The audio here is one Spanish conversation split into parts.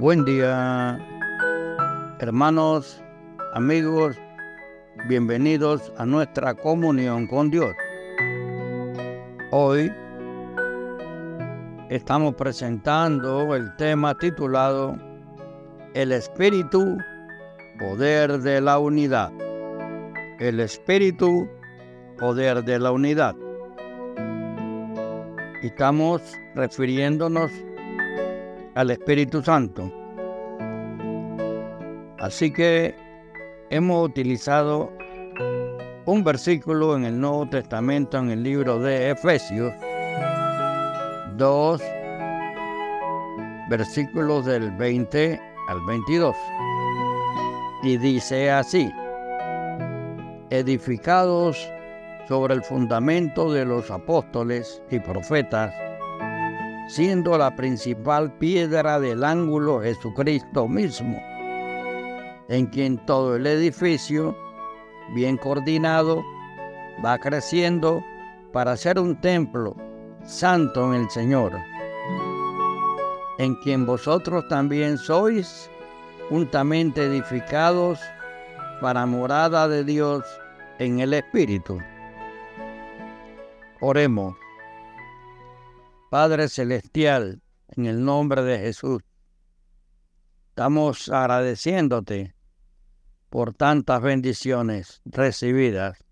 Buen día, hermanos, amigos, bienvenidos a nuestra comunión con Dios. Hoy estamos presentando el tema titulado El Espíritu, Poder de la Unidad. El Espíritu, Poder de la Unidad. Estamos refiriéndonos al Espíritu Santo. Así que hemos utilizado un versículo en el Nuevo Testamento, en el libro de Efesios, dos versículos del 20 al 22. Y dice así, edificados sobre el fundamento de los apóstoles y profetas, siendo la principal piedra del ángulo Jesucristo mismo, en quien todo el edificio, bien coordinado, va creciendo para ser un templo santo en el Señor, en quien vosotros también sois juntamente edificados para morada de Dios en el Espíritu. Oremos. Padre Celestial, en el nombre de Jesús, estamos agradeciéndote por tantas bendiciones recibidas.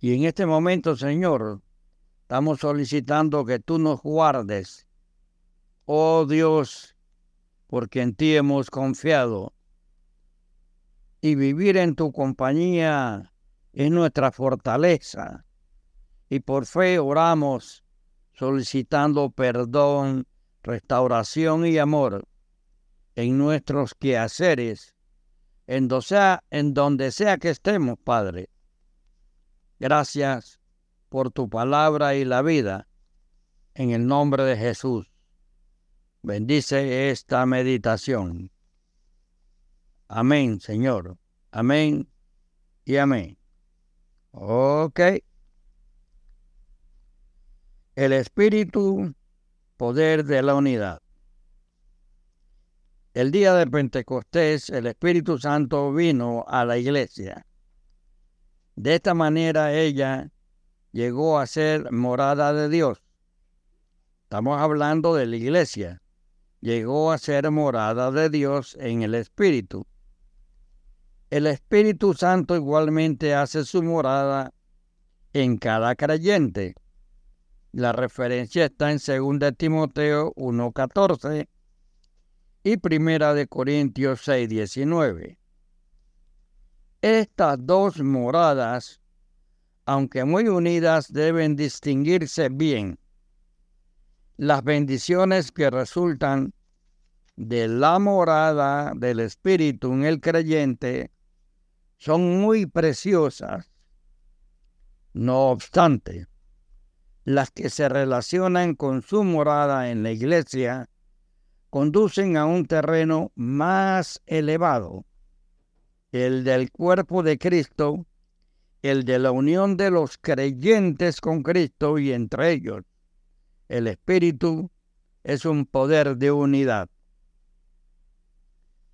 Y en este momento, Señor, estamos solicitando que tú nos guardes. Oh Dios, porque en ti hemos confiado. Y vivir en tu compañía es nuestra fortaleza. Y por fe oramos solicitando perdón, restauración y amor en nuestros quehaceres, en, en donde sea que estemos, Padre. Gracias por tu palabra y la vida, en el nombre de Jesús. Bendice esta meditación. Amén, Señor. Amén y amén. Ok. El espíritu, poder de la unidad. El día de Pentecostés, el Espíritu Santo vino a la iglesia. De esta manera ella llegó a ser morada de Dios. Estamos hablando de la iglesia. Llegó a ser morada de Dios en el Espíritu. El Espíritu Santo igualmente hace su morada en cada creyente. La referencia está en 2 Timoteo 1.14 y 1 de Corintios 6.19. Estas dos moradas, aunque muy unidas, deben distinguirse bien. Las bendiciones que resultan de la morada del Espíritu en el creyente son muy preciosas. No obstante, las que se relacionan con su morada en la iglesia conducen a un terreno más elevado, el del cuerpo de Cristo, el de la unión de los creyentes con Cristo y entre ellos. El Espíritu es un poder de unidad.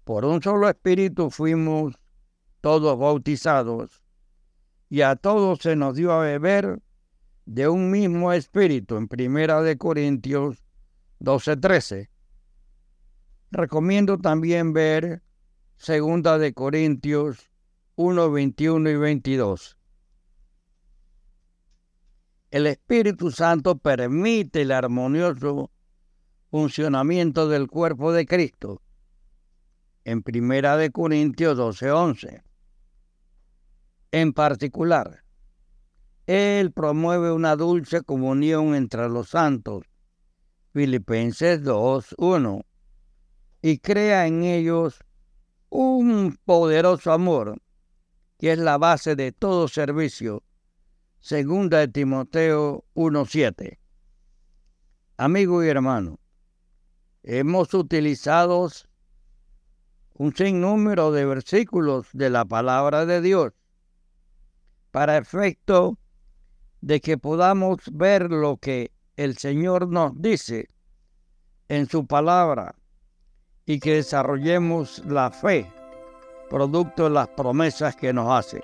Por un solo Espíritu fuimos todos bautizados y a todos se nos dio a beber de un mismo espíritu en Primera de Corintios 12:13. Recomiendo también ver Segunda de Corintios 1, 21 y 22. El Espíritu Santo permite el armonioso funcionamiento del cuerpo de Cristo en Primera de Corintios 12:11. En particular, él promueve una dulce comunión entre los santos, Filipenses 2.1, y crea en ellos un poderoso amor, que es la base de todo servicio, segunda de Timoteo 1.7. Amigo y hermano, hemos utilizado un sinnúmero de versículos de la palabra de Dios. Para efecto de que podamos ver lo que el Señor nos dice en su palabra y que desarrollemos la fe, producto de las promesas que nos hace.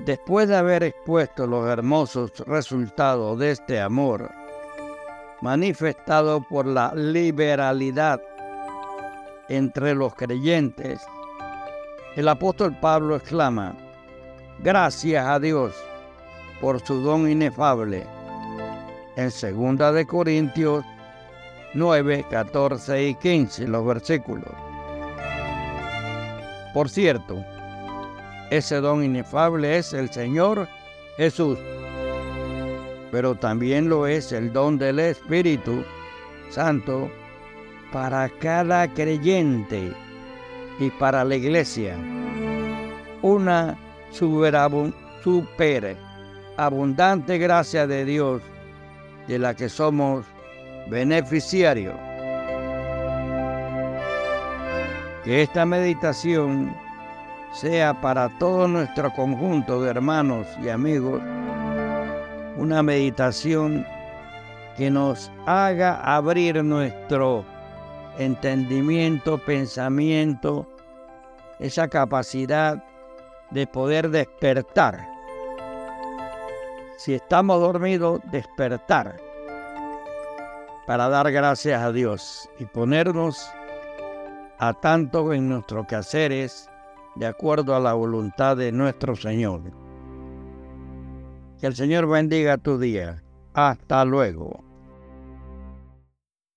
Después de haber expuesto los hermosos resultados de este amor, manifestado por la liberalidad entre los creyentes, el apóstol Pablo exclama, gracias a Dios por su don inefable. En 2 de Corintios 9, 14 y 15 los versículos. Por cierto, ese don inefable es el Señor Jesús, pero también lo es el don del Espíritu Santo para cada creyente y para la iglesia. Una super abundante gracia de Dios de la que somos beneficiarios. Que esta meditación sea para todo nuestro conjunto de hermanos y amigos una meditación que nos haga abrir nuestro entendimiento, pensamiento, esa capacidad de poder despertar. Si estamos dormidos, despertar para dar gracias a Dios y ponernos a tanto en nuestros quehaceres de acuerdo a la voluntad de nuestro Señor. Que el Señor bendiga tu día. Hasta luego.